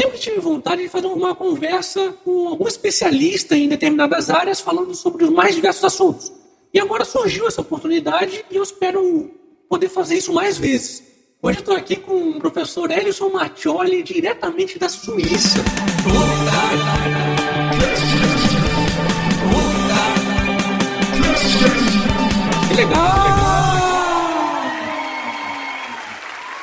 sempre tive vontade de fazer uma conversa com algum especialista em determinadas áreas falando sobre os mais diversos assuntos. E agora surgiu essa oportunidade e eu espero poder fazer isso mais vezes. Hoje eu estou aqui com o professor Elison Mattioli, diretamente da Suíça. Que legal!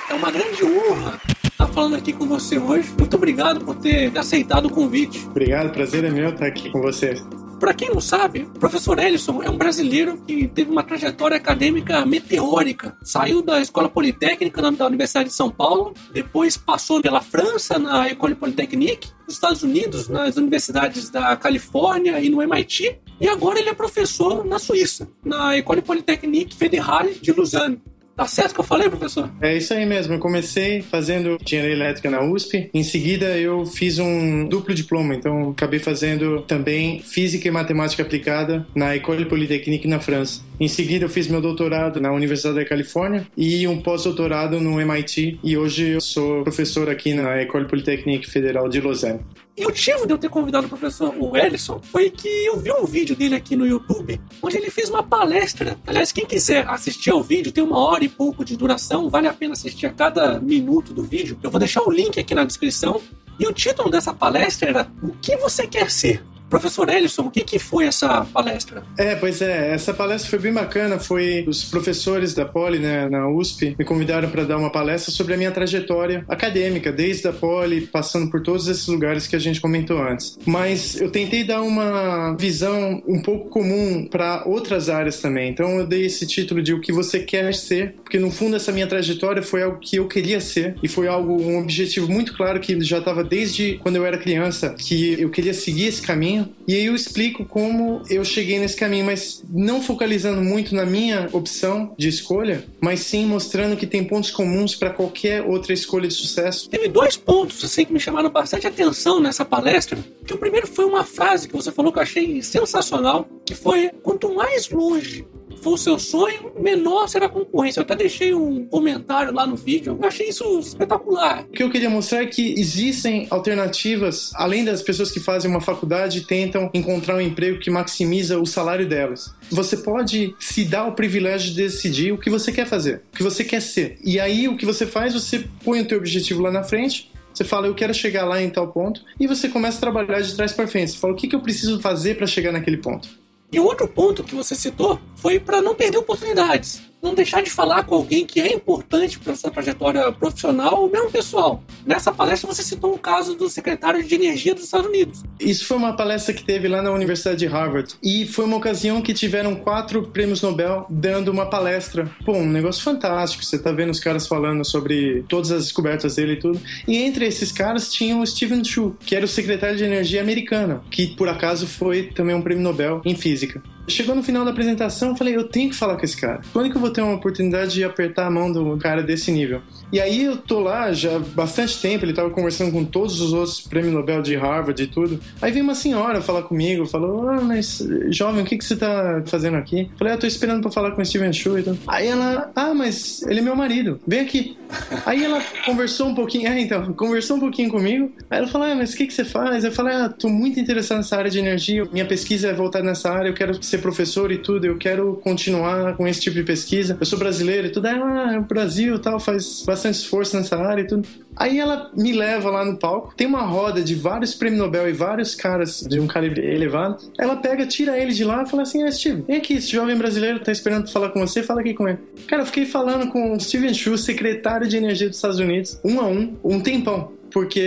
É uma grande honra falando aqui com você hoje. Muito obrigado por ter aceitado o convite. Obrigado, prazer é meu estar aqui com você. Para quem não sabe, o professor Ellison é um brasileiro que teve uma trajetória acadêmica meteórica. Saiu da Escola Politécnica da Universidade de São Paulo, depois passou pela França na École Polytechnique, nos Estados Unidos nas universidades da Califórnia e no MIT, e agora ele é professor na Suíça, na École Polytechnique Fédérale de Lausanne. Tá certo que eu falei, professor? É isso aí mesmo. Eu comecei fazendo engenharia elétrica na USP. Em seguida, eu fiz um duplo diploma. Então, acabei fazendo também física e matemática aplicada na École Polytechnique na França. Em seguida, eu fiz meu doutorado na Universidade da Califórnia e um pós-doutorado no MIT. E hoje eu sou professor aqui na École Polytechnique Federal de Lausanne. E o motivo de eu ter convidado o professor o Ellison foi que eu vi um vídeo dele aqui no YouTube, onde ele fez uma palestra. Aliás, quem quiser assistir ao vídeo, tem uma hora e pouco de duração, vale a pena assistir a cada minuto do vídeo. Eu vou deixar o link aqui na descrição. E o título dessa palestra era O que você quer ser? Professor Ellison, o que, que foi essa palestra? É, pois é, essa palestra foi bem bacana. Foi os professores da Poli, né, na USP, me convidaram para dar uma palestra sobre a minha trajetória acadêmica, desde a Poli, passando por todos esses lugares que a gente comentou antes. Mas eu tentei dar uma visão um pouco comum para outras áreas também. Então eu dei esse título de o que você quer ser, porque no fundo essa minha trajetória foi algo que eu queria ser e foi algo um objetivo muito claro que já estava desde quando eu era criança, que eu queria seguir esse caminho caminho. E aí eu explico como eu cheguei nesse caminho, mas não focalizando muito na minha opção de escolha, mas sim mostrando que tem pontos comuns para qualquer outra escolha de sucesso. Teve dois pontos assim que me chamaram bastante atenção nessa palestra. Que o primeiro foi uma frase que você falou que eu achei sensacional, que foi quanto mais longe for o seu sonho, menor será a concorrência. Eu até deixei um comentário lá no vídeo, eu achei isso espetacular. O que eu queria mostrar é que existem alternativas, além das pessoas que fazem uma faculdade e tentam encontrar um emprego que maximiza o salário delas. Você pode se dar o privilégio de decidir o que você quer fazer, o que você quer ser. E aí o que você faz, você põe o teu objetivo lá na frente você fala, eu quero chegar lá em tal ponto, e você começa a trabalhar de trás para frente. Você fala, o que, que eu preciso fazer para chegar naquele ponto? E outro ponto que você citou foi para não perder oportunidades não deixar de falar com alguém que é importante para sua trajetória profissional ou mesmo pessoal. Nessa palestra você citou o caso do secretário de Energia dos Estados Unidos. Isso foi uma palestra que teve lá na Universidade de Harvard e foi uma ocasião que tiveram quatro prêmios Nobel dando uma palestra. Pô, um negócio fantástico. Você tá vendo os caras falando sobre todas as descobertas dele e tudo. E entre esses caras tinha o Steven Chu, que era o secretário de Energia americano, que por acaso foi também um prêmio Nobel em física. Chegou no final da apresentação, eu falei, eu tenho que falar com esse cara. Quando que eu vou ter uma oportunidade de apertar a mão do cara desse nível? E aí eu tô lá já há bastante tempo, ele tava conversando com todos os outros prêmios Nobel de Harvard e tudo. Aí vem uma senhora falar comigo, falou, ah, mas jovem, o que que você tá fazendo aqui? Falei, ah, tô esperando pra falar com o Steven Chu e. Aí ela, ah, mas ele é meu marido, vem aqui. Aí ela conversou um pouquinho, é, então, conversou um pouquinho comigo. Aí ela falou, ah, mas o que que você faz? Eu falei, ah, tô muito interessado nessa área de energia, minha pesquisa é voltada nessa área, eu quero ser ser professor e tudo, eu quero continuar com esse tipo de pesquisa. Eu sou brasileiro e tudo. Ah, é o Brasil tal, faz bastante esforço nessa área e tudo. Aí ela me leva lá no palco, tem uma roda de vários prêmios Nobel e vários caras de um calibre elevado. Ela pega, tira ele de lá e fala assim: Ah, Steve, vem aqui, esse jovem brasileiro tá esperando falar com você, fala aqui com ele. Cara, eu fiquei falando com o Steven Chu, secretário de Energia dos Estados Unidos, um a um, um tempão porque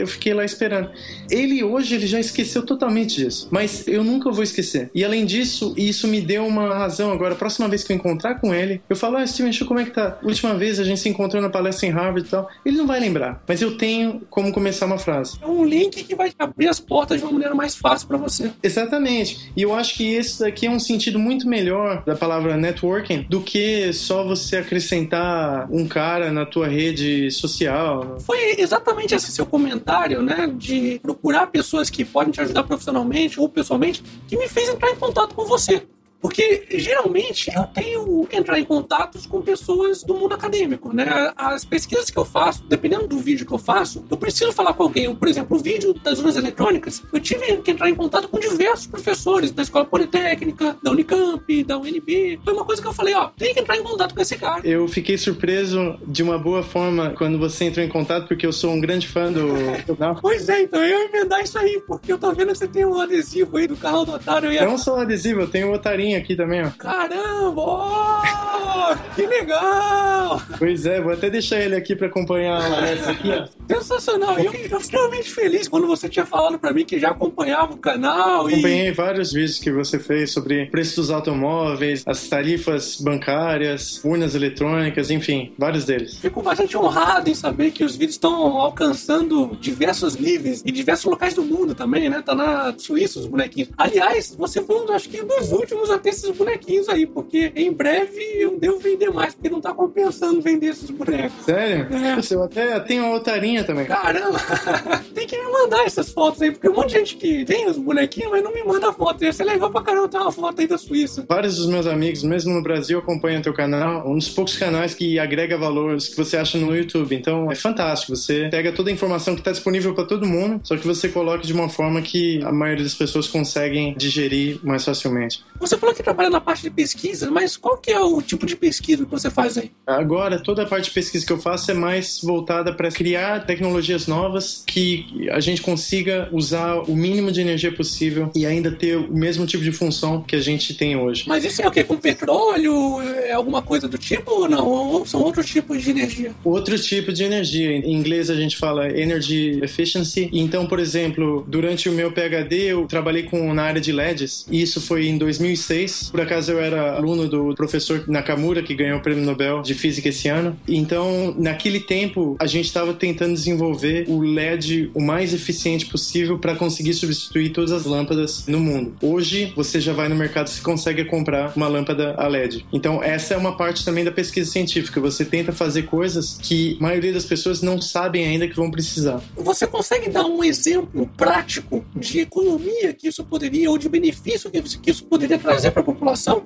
eu fiquei lá esperando. Ele hoje ele já esqueceu totalmente disso, mas eu nunca vou esquecer. E além disso, isso me deu uma razão agora. A próxima vez que eu encontrar com ele, eu falo: Ah, Steven como é que tá? Última vez a gente se encontrou na palestra em Harvard e tal. Ele não vai lembrar, mas eu tenho como começar uma frase. É um link que vai abrir as portas de uma maneira mais fácil para você. Exatamente. E eu acho que esse daqui é um sentido muito melhor da palavra networking do que só você acrescentar um cara na tua rede social. Foi exatamente exatamente esse seu comentário, né, de procurar pessoas que podem te ajudar profissionalmente ou pessoalmente, que me fez entrar em contato com você. Porque geralmente eu tenho que entrar em contatos com pessoas do mundo acadêmico, né? As pesquisas que eu faço, dependendo do vídeo que eu faço, eu preciso falar com alguém. Por exemplo, o vídeo das urnas eletrônicas, eu tive que entrar em contato com diversos professores da Escola Politécnica, da Unicamp, da UNB. Foi uma coisa que eu falei, ó, tem que entrar em contato com esse cara. Eu fiquei surpreso de uma boa forma quando você entrou em contato, porque eu sou um grande fã do. pois é, então eu ia emendar isso aí, porque eu tô vendo que você tem um adesivo aí do canal do Otário. Ia... Não só adesivo, eu tenho o Otarinho aqui também, ó. Caramba! Oh, que legal! Pois é, vou até deixar ele aqui pra acompanhar a Larissa aqui, ó. Sensacional! Eu fiquei extremamente feliz quando você tinha falado pra mim que já acompanhava o canal. Acompanhei e... vários vídeos que você fez sobre preço dos automóveis, as tarifas bancárias, urnas eletrônicas, enfim, vários deles. Fico bastante honrado em saber que os vídeos estão alcançando diversos níveis e diversos locais do mundo também, né? Tá na Suíça os bonequinhos. Aliás, você foi um, acho que, dos últimos a ter esses bonequinhos aí, porque em breve eu devo vender mais, porque não tá compensando vender esses bonecos. Sério? É. eu até tenho uma otarinha também. Caramba! tem que me mandar essas fotos aí, porque um monte de gente que tem os bonequinhos, mas não me manda foto. Ia ser legal pra caramba ter uma foto aí da Suíça. Vários dos meus amigos, mesmo no Brasil, acompanham teu canal. Um dos poucos canais que agrega valores que você acha no YouTube. Então é fantástico. Você pega toda a informação que está disponível para todo mundo, só que você coloca de uma forma que a maioria das pessoas conseguem digerir mais facilmente. Você falou que trabalha na parte de pesquisa, mas qual que é o tipo de pesquisa que você faz aí? Agora, toda a parte de pesquisa que eu faço é mais voltada para criar tecnologias novas que a gente consiga usar o mínimo de energia possível e ainda ter o mesmo tipo de função que a gente tem hoje. Mas isso é o que? Com petróleo? É alguma coisa do tipo ou não? Ou são outros tipos de energia? Outro tipo de energia. Em inglês a gente fala energy efficiency. Então, por exemplo, durante o meu PhD eu trabalhei com na área de LEDs. E isso foi em 2006. Por acaso eu era aluno do professor Nakamura que ganhou o Prêmio Nobel de Física esse ano. Então, naquele tempo a gente estava tentando desenvolver o LED o mais eficiente possível para conseguir substituir todas as lâmpadas no mundo. Hoje você já vai no mercado e consegue comprar uma lâmpada a LED. Então, essa é uma parte também da pesquisa científica. Você tenta fazer coisas que a maioria das pessoas não sabem ainda que vão precisar. Você consegue dar um exemplo prático de economia que isso poderia, ou de benefício que isso, que isso poderia trazer para a população?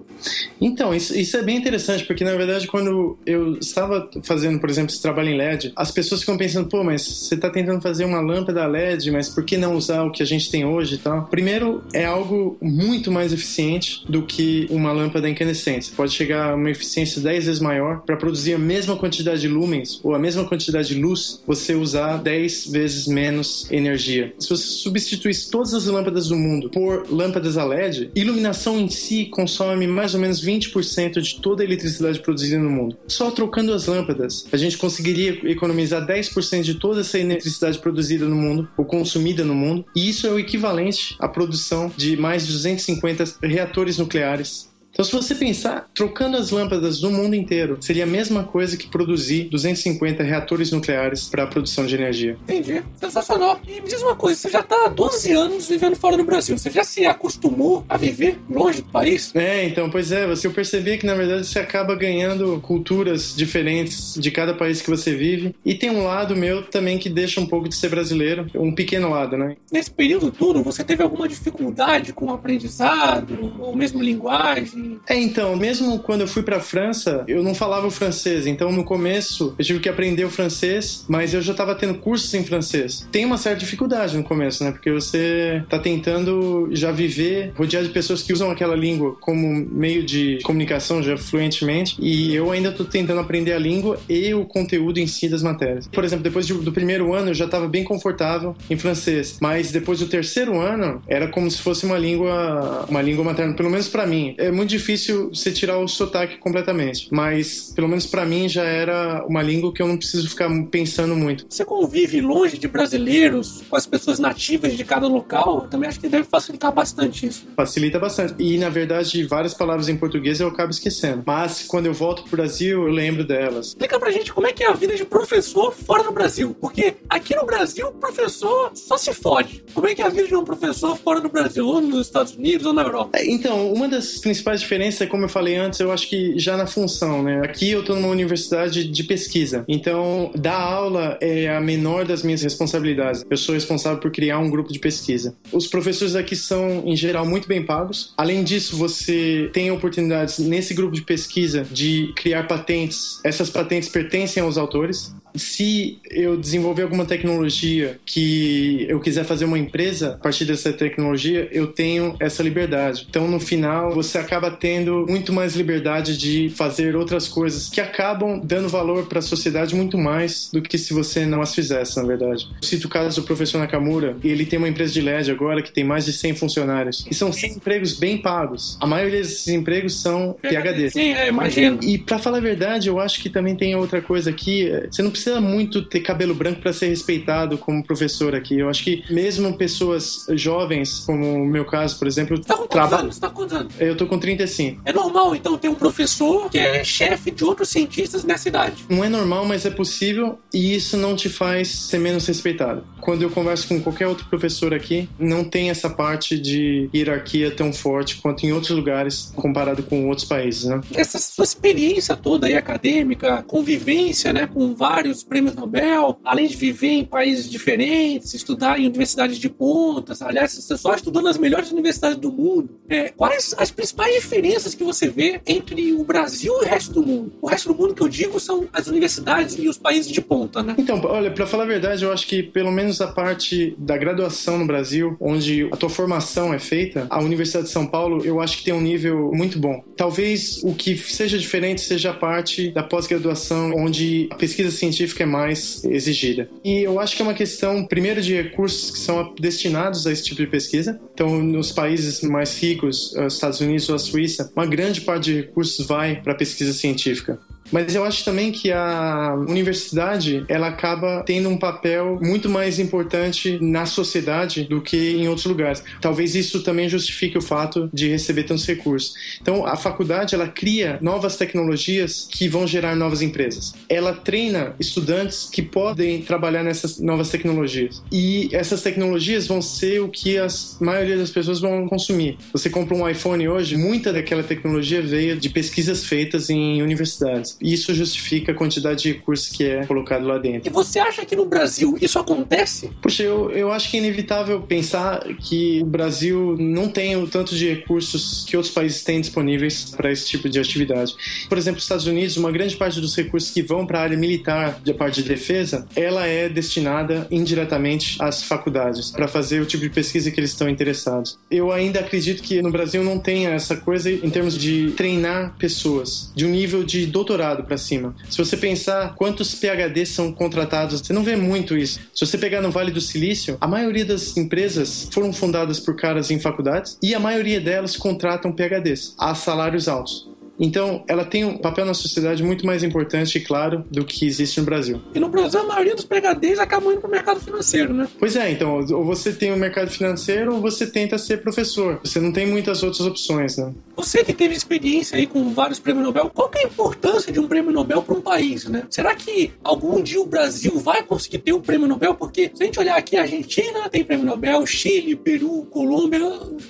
Então, isso, isso, é bem interessante, porque na verdade, quando eu estava fazendo, por exemplo, esse trabalho em LED, as pessoas ficam pensando, pô, mas você está tentando fazer uma lâmpada LED, mas por que não usar o que a gente tem hoje e tal? Primeiro, é algo muito mais eficiente do que uma lâmpada incandescente. Pode chegar a uma eficiência 10 vezes maior para produzir a mesma quantidade de lumens ou a mesma quantidade de luz, você usar 10 vezes menos energia. Se você substituísse todas as lâmpadas do mundo por lâmpadas a LED, iluminação em si consome mais ou menos 20% de toda a eletricidade produzida no mundo. Só trocando as lâmpadas, a gente conseguiria economizar 10% de toda essa eletricidade produzida no mundo ou consumida no mundo, e isso é o equivalente à produção de mais de 250 reatores nucleares então, se você pensar, trocando as lâmpadas do mundo inteiro, seria a mesma coisa que produzir 250 reatores nucleares para a produção de energia. Entendi. Sensacional. E me diz uma coisa, você já está há 12 anos vivendo fora do Brasil. Você já se acostumou a viver longe do país? É, então, pois é. Você percebia que, na verdade, você acaba ganhando culturas diferentes de cada país que você vive. E tem um lado meu também que deixa um pouco de ser brasileiro. Um pequeno lado, né? Nesse período todo, você teve alguma dificuldade com o aprendizado? Ou mesmo linguagem? É, então, mesmo quando eu fui pra França, eu não falava o francês. Então, no começo, eu tive que aprender o francês, mas eu já tava tendo cursos em francês. Tem uma certa dificuldade no começo, né? Porque você tá tentando já viver rodeado de pessoas que usam aquela língua como meio de comunicação já fluentemente. E eu ainda tô tentando aprender a língua e o conteúdo em si das matérias. Por exemplo, depois do primeiro ano, eu já tava bem confortável em francês. Mas depois do terceiro ano, era como se fosse uma língua, uma língua materna, pelo menos para mim. É muito difícil você tirar o sotaque completamente, mas pelo menos para mim já era uma língua que eu não preciso ficar pensando muito. Você convive longe de brasileiros, com as pessoas nativas de cada local, eu também acho que deve facilitar bastante isso. Facilita bastante. E na verdade, várias palavras em português eu acabo esquecendo. Mas quando eu volto pro Brasil, eu lembro delas. Explica pra gente como é que é a vida de professor fora do Brasil, porque aqui no Brasil o professor só se fode. Como é que é a vida de um professor fora do Brasil, ou nos Estados Unidos ou na Europa? Então, uma das principais diferenças, como eu falei antes, eu acho que já na função, né? Aqui eu estou numa universidade de pesquisa, então dar aula é a menor das minhas responsabilidades. Eu sou responsável por criar um grupo de pesquisa. Os professores aqui são, em geral, muito bem pagos. Além disso, você tem oportunidades nesse grupo de pesquisa de criar patentes. Essas patentes pertencem aos autores se eu desenvolver alguma tecnologia que eu quiser fazer uma empresa a partir dessa tecnologia, eu tenho essa liberdade. Então, no final, você acaba tendo muito mais liberdade de fazer outras coisas que acabam dando valor para a sociedade muito mais do que se você não as fizesse, na verdade. Eu cito o caso do professor Nakamura, ele tem uma empresa de LED agora que tem mais de 100 funcionários. E são 100 empregos bem pagos. A maioria desses empregos são PHD. Sim, é, imagino. E para falar a verdade, eu acho que também tem outra coisa aqui. Você não precisa precisa muito ter cabelo branco para ser respeitado como professor aqui. Eu acho que mesmo pessoas jovens, como o meu caso, por exemplo, tá com traba... anos? Tá? Eu tô com 35. É normal, então, ter um professor que é chefe de outros cientistas nessa idade. Não é normal, mas é possível e isso não te faz ser menos respeitado. Quando eu converso com qualquer outro professor aqui, não tem essa parte de hierarquia tão forte quanto em outros lugares comparado com outros países, né? Essa sua experiência toda aí acadêmica, convivência, né, com vários vários prêmios Nobel, além de viver em países diferentes, estudar em universidades de pontas, aliás, você só estudou nas melhores universidades do mundo. É, quais as principais diferenças que você vê entre o Brasil e o resto do mundo? O resto do mundo que eu digo são as universidades e os países de ponta, né? Então, olha, para falar a verdade, eu acho que pelo menos a parte da graduação no Brasil, onde a tua formação é feita, a Universidade de São Paulo, eu acho que tem um nível muito bom. Talvez o que seja diferente seja a parte da pós-graduação, onde a pesquisa científica científica é mais exigida. E eu acho que é uma questão, primeiro, de recursos que são destinados a esse tipo de pesquisa. Então, nos países mais ricos, eh, Estados Unidos ou a Suíça, uma grande parte de recursos vai para pesquisa científica. Mas eu acho também que a universidade ela acaba tendo um papel muito mais importante na sociedade do que em outros lugares. Talvez isso também justifique o fato de receber tantos recursos. Então, a faculdade ela cria novas tecnologias que vão gerar novas empresas. Ela treina estudantes que podem trabalhar nessas novas tecnologias. E essas tecnologias vão ser o que a maioria das pessoas vão consumir. Você compra um iPhone hoje, muita daquela tecnologia veio de pesquisas feitas em universidades. Isso justifica a quantidade de recursos que é colocado lá dentro. E você acha que no Brasil isso acontece? Puxa, eu, eu acho que é inevitável pensar que o Brasil não tem o tanto de recursos que outros países têm disponíveis para esse tipo de atividade. Por exemplo, os Estados Unidos, uma grande parte dos recursos que vão para a área militar, de parte de defesa, ela é destinada indiretamente às faculdades para fazer o tipo de pesquisa que eles estão interessados. Eu ainda acredito que no Brasil não tenha essa coisa em termos de treinar pessoas de um nível de doutorado doutorado para cima. Se você pensar quantos PhDs são contratados, você não vê muito isso. Se você pegar no Vale do Silício, a maioria das empresas foram fundadas por caras em faculdades e a maioria delas contratam PhDs a salários altos. Então, ela tem um papel na sociedade muito mais importante, claro, do que existe no Brasil. E no Brasil, a maioria dos PHDs acabam indo para o mercado financeiro, né? Pois é, então, ou você tem o mercado financeiro ou você tenta ser professor. Você não tem muitas outras opções, né? Você que teve experiência aí com vários prêmios Nobel, qual é a importância de um prêmio Nobel para um país, né? Será que algum dia o Brasil vai conseguir ter um prêmio Nobel? Porque se a gente olhar aqui, a Argentina tem prêmio Nobel, Chile, Peru, Colômbia,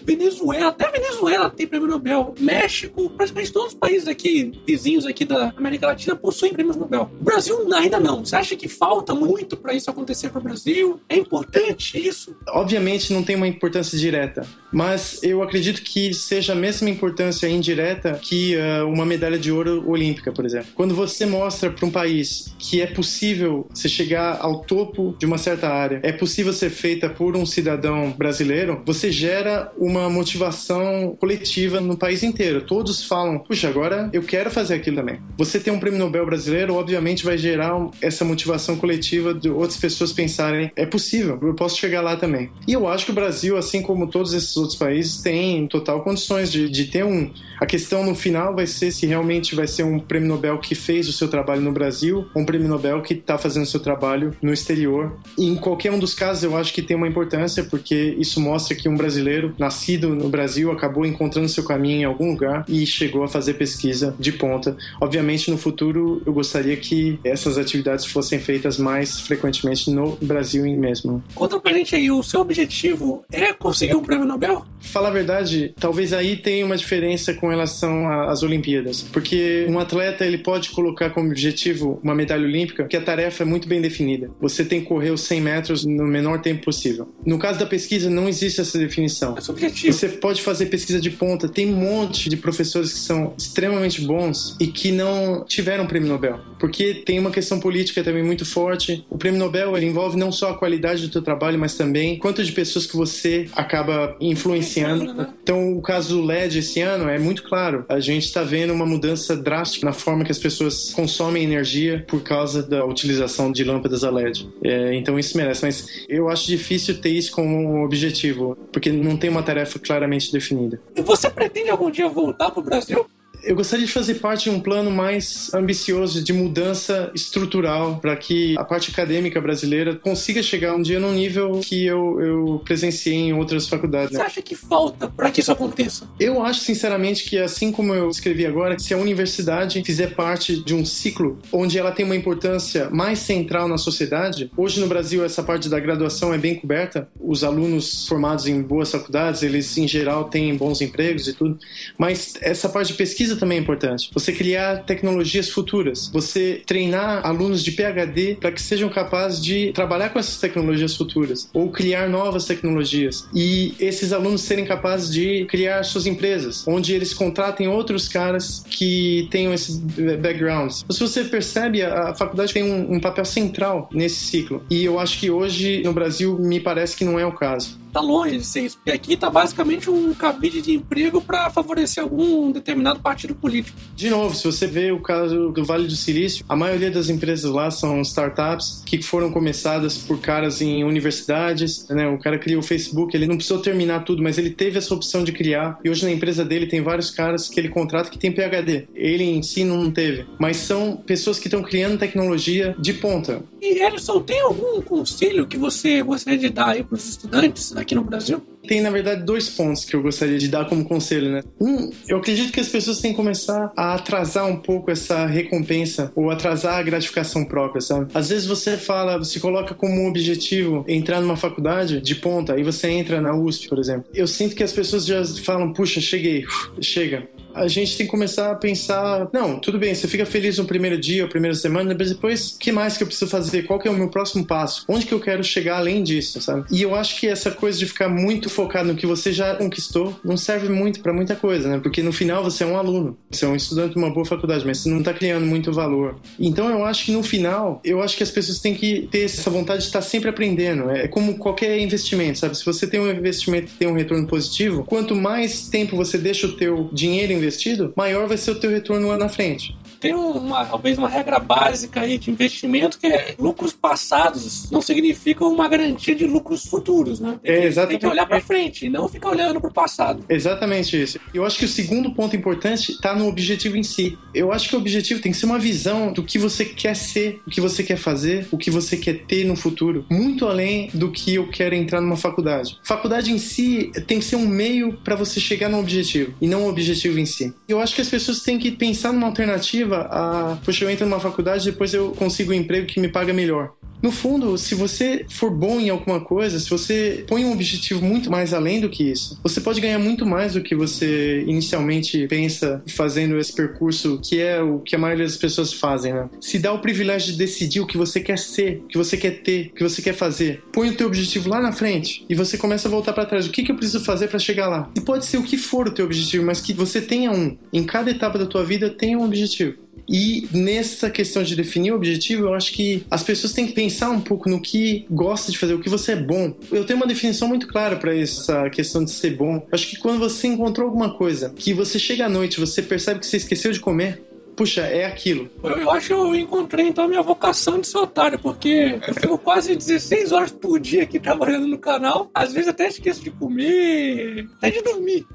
Venezuela, até Venezuela tem prêmio Nobel, México, praticamente todos países aqui, vizinhos aqui da América Latina, possuem prêmios Nobel. O Brasil ainda não. Você acha que falta muito para isso acontecer para o Brasil? É importante isso? Obviamente não tem uma importância direta, mas eu acredito que seja a mesma importância indireta que uh, uma medalha de ouro olímpica, por exemplo. Quando você mostra para um país que é possível você chegar ao topo de uma certa área, é possível ser feita por um cidadão brasileiro, você gera uma motivação coletiva no país inteiro. Todos falam, puxa, agora eu quero fazer aquilo também. Você ter um prêmio Nobel brasileiro, obviamente, vai gerar essa motivação coletiva de outras pessoas pensarem: é possível, eu posso chegar lá também. E eu acho que o Brasil, assim como todos esses outros países, tem total condições de, de ter um. A questão no final vai ser se realmente vai ser um prêmio Nobel que fez o seu trabalho no Brasil ou um prêmio Nobel que está fazendo o seu trabalho no exterior. E em qualquer um dos casos, eu acho que tem uma importância, porque isso mostra que um brasileiro nascido no Brasil acabou encontrando seu caminho em algum lugar e chegou a fazer pesquisa de ponta. Obviamente, no futuro, eu gostaria que essas atividades fossem feitas mais frequentemente no Brasil mesmo. Conta pra gente aí, o seu objetivo é conseguir um prêmio Nobel? Falar a verdade, talvez aí tenha uma diferença diferença com relação às Olimpíadas, porque um atleta ele pode colocar como objetivo uma medalha olímpica, que a tarefa é muito bem definida. Você tem que correr os 100 metros no menor tempo possível. No caso da pesquisa, não existe essa definição. É subjetivo. Você pode fazer pesquisa de ponta. Tem um monte de professores que são extremamente bons e que não tiveram prêmio Nobel, porque tem uma questão política também muito forte. O prêmio Nobel ele envolve não só a qualidade do teu trabalho, mas também quanto de pessoas que você acaba influenciando. Né? Então, o caso do LED esse ano é muito claro. A gente está vendo uma mudança drástica na forma que as pessoas consomem energia por causa da utilização de lâmpadas a LED. É, então, isso merece. Mas eu acho difícil ter isso como objetivo, porque não tem uma tarefa claramente definida. Você pretende algum dia voltar para o Brasil? Eu gostaria de fazer parte de um plano mais ambicioso de mudança estrutural para que a parte acadêmica brasileira consiga chegar um dia num nível que eu, eu presenciei em outras faculdades. Você acha que falta para que isso aconteça? Eu acho, sinceramente, que assim como eu escrevi agora, se a universidade fizer parte de um ciclo onde ela tem uma importância mais central na sociedade, hoje no Brasil essa parte da graduação é bem coberta, os alunos formados em boas faculdades, eles em geral têm bons empregos e tudo, mas essa parte de pesquisa também é importante. Você criar tecnologias futuras. Você treinar alunos de PhD para que sejam capazes de trabalhar com essas tecnologias futuras ou criar novas tecnologias. E esses alunos serem capazes de criar suas empresas, onde eles contratem outros caras que tenham esse background. Se você percebe, a faculdade tem um, um papel central nesse ciclo. E eu acho que hoje no Brasil me parece que não é o caso tá longe de ser isso. Porque aqui tá basicamente um cabide de emprego para favorecer algum determinado partido político. De novo, se você vê o caso do Vale do Silício, a maioria das empresas lá são startups que foram começadas por caras em universidades, né? O cara criou o Facebook, ele não precisou terminar tudo, mas ele teve essa opção de criar. E hoje na empresa dele tem vários caras que ele contrata que tem PhD. Ele em si não teve, mas são pessoas que estão criando tecnologia de ponta. E Ellison, tem algum conselho que você gostaria de dar aí para os estudantes aqui no Brasil? Tem, na verdade, dois pontos que eu gostaria de dar como conselho, né? Um, eu acredito que as pessoas têm que começar a atrasar um pouco essa recompensa ou atrasar a gratificação própria, sabe? Às vezes você fala, você coloca como um objetivo entrar numa faculdade de ponta, aí você entra na USP, por exemplo. Eu sinto que as pessoas já falam, puxa, cheguei, chega a gente tem que começar a pensar, não, tudo bem, você fica feliz no primeiro dia, ou primeira semana, mas depois, que mais que eu preciso fazer? Qual que é o meu próximo passo? Onde que eu quero chegar além disso, sabe? E eu acho que essa coisa de ficar muito focado no que você já conquistou não serve muito para muita coisa, né? Porque no final você é um aluno, você é um estudante de uma boa faculdade, mas você não tá criando muito valor. Então eu acho que no final, eu acho que as pessoas têm que ter essa vontade de estar sempre aprendendo. É como qualquer investimento, sabe? Se você tem um investimento que tem um retorno positivo, quanto mais tempo você deixa o teu dinheiro investido investido, maior vai ser o teu retorno lá na frente tem uma, talvez uma regra básica aí de investimento que é lucros passados não significam uma garantia de lucros futuros, né? Tem, é, exatamente. tem que olhar para frente e não ficar olhando para o passado. Exatamente isso. Eu acho que o segundo ponto importante está no objetivo em si. Eu acho que o objetivo tem que ser uma visão do que você quer ser, o que você quer fazer, o que você quer ter no futuro, muito além do que eu quero entrar numa faculdade. Faculdade em si tem que ser um meio para você chegar no objetivo e não o objetivo em si. Eu acho que as pessoas têm que pensar numa alternativa a. Poxa, eu entro numa faculdade depois eu consigo um emprego que me paga melhor. No fundo, se você for bom em alguma coisa, se você põe um objetivo muito mais além do que isso, você pode ganhar muito mais do que você inicialmente pensa fazendo esse percurso, que é o que a maioria das pessoas fazem, né? Se dá o privilégio de decidir o que você quer ser, o que você quer ter, o que você quer fazer. Põe o teu objetivo lá na frente e você começa a voltar para trás. O que, que eu preciso fazer para chegar lá? E pode ser o que for o teu objetivo, mas que você tenha um. Em cada etapa da tua vida tenha um objetivo. E nessa questão de definir o objetivo, eu acho que as pessoas têm que pensar um pouco no que gosta de fazer, o que você é bom. Eu tenho uma definição muito clara para essa questão de ser bom. Eu acho que quando você encontrou alguma coisa que você chega à noite, você percebe que você esqueceu de comer, puxa, é aquilo. Eu acho que eu encontrei então a minha vocação de ser otário, porque eu fico quase 16 horas por dia aqui trabalhando no canal. Às vezes até esqueço de comer, até de dormir.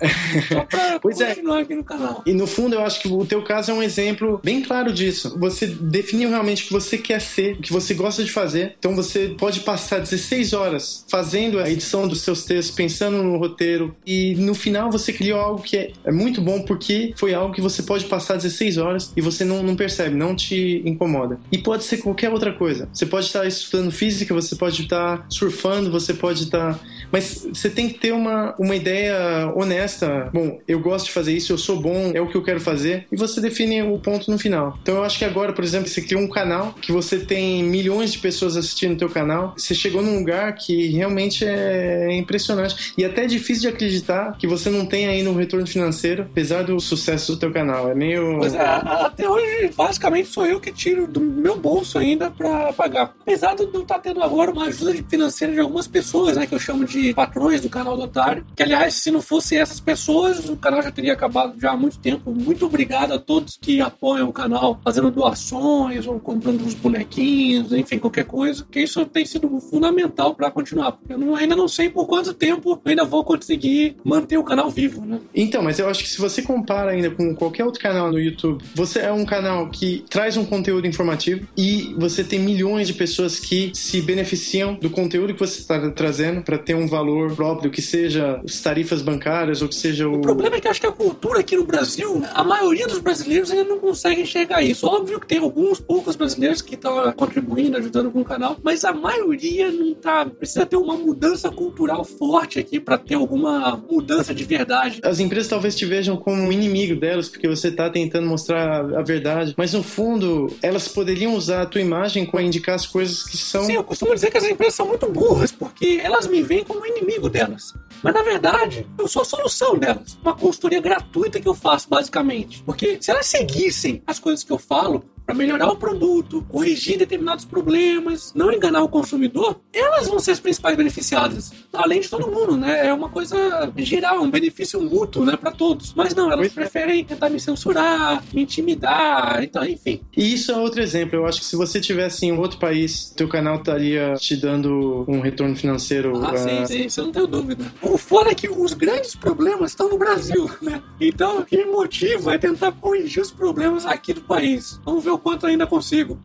Só pra pois é. continuar é. aqui no canal. E no fundo, eu acho que o teu caso é um exemplo bem claro disso. Você definiu realmente o que você quer ser, o que você gosta de fazer. Então você pode passar 16 horas fazendo a edição dos seus textos, pensando no roteiro. E no final você criou algo que é, é muito bom porque foi algo que você pode passar 16 horas e você não, não percebe, não te incomoda. E pode ser qualquer outra coisa. Você pode estar estudando física, você pode estar surfando, você pode estar Mas você tem que ter uma, uma ideia honesta. Bom, eu gosto de fazer isso, eu sou bom, é o que eu quero fazer. E você define o ponto no final. Então eu acho que agora, por exemplo, você cria um canal que você tem milhões de pessoas assistindo o teu canal. Você chegou num lugar que realmente é impressionante. E até é difícil de acreditar que você não tem ainda um retorno financeiro, apesar do sucesso do teu canal. É meio. Pois é, até hoje, basicamente, sou eu que tiro do meu bolso ainda pra pagar. Apesar de não estar tá tendo agora uma ajuda financeira de algumas pessoas, né? Que eu chamo de patrões do canal do Otário. Que, aliás, se não fossem essas pessoas, o canal já teria acabado já há muito tempo. Muito obrigado a todos que apoiam o canal, fazendo doações ou comprando uns bonequinhos, enfim, qualquer coisa. Que isso tem sido fundamental para continuar. Porque eu não, ainda não sei por quanto tempo eu ainda vou conseguir manter o canal vivo, né? Então, mas eu acho que se você compara ainda com qualquer outro canal no YouTube, você é um canal que traz um conteúdo informativo e você tem milhões de pessoas que se beneficiam do conteúdo que você está trazendo para ter um valor próprio, que seja as tarifas bancárias ou que seja o. O problema é que acho que a cultura aqui no Brasil, a maioria dos brasileiros ainda não consegue enxergar isso. Óbvio que tem alguns poucos brasileiros que estão contribuindo, ajudando com o canal, mas a maioria não tá. Precisa ter uma mudança cultural forte aqui para ter alguma mudança de verdade. As empresas talvez te vejam como um inimigo delas, porque você está tentando mostrar a verdade, mas no fundo, elas poderiam usar a tua imagem para indicar as coisas que são. Sim, eu costumo dizer que as empresas são muito burras, porque elas me veem como inimigo delas. Mas na verdade, eu sou a solução delas. Uma consultoria gratuita que eu faço, basicamente. Porque se elas seguissem as coisas que eu falo, para melhorar o produto, corrigir determinados problemas, não enganar o consumidor, elas vão ser as principais beneficiadas, além de todo mundo, né? É uma coisa geral, um benefício mútuo, né, para todos. Mas não, elas preferem tentar me censurar, me intimidar, então, enfim. E isso é outro exemplo. Eu acho que se você tivesse em outro país, teu canal estaria te dando um retorno financeiro. Ah, uh... sim, sim, isso eu não tenho dúvida. O foda é que os grandes problemas estão no Brasil, né? Então, o que me motiva é tentar corrigir os problemas aqui do país. Vamos ver o quanto ainda consigo.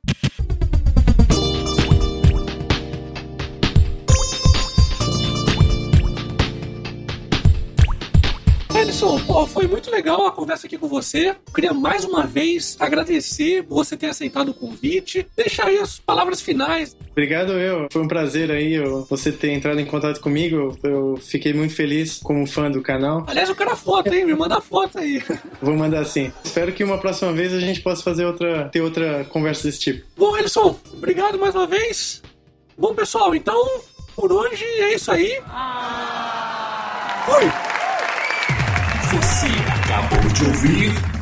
Edson, pô, foi muito legal a conversa aqui com você. Queria mais uma vez agradecer por você ter aceitado o convite. Deixar aí as palavras finais. Obrigado, eu. Foi um prazer aí você ter entrado em contato comigo. Eu fiquei muito feliz como fã do canal. Aliás, eu quero a foto, hein? Me manda a foto aí. Vou mandar sim. Espero que uma próxima vez a gente possa fazer outra, ter outra conversa desse tipo. Bom, Edson, obrigado mais uma vez. Bom, pessoal, então, por hoje é isso aí. Fui! De ouvir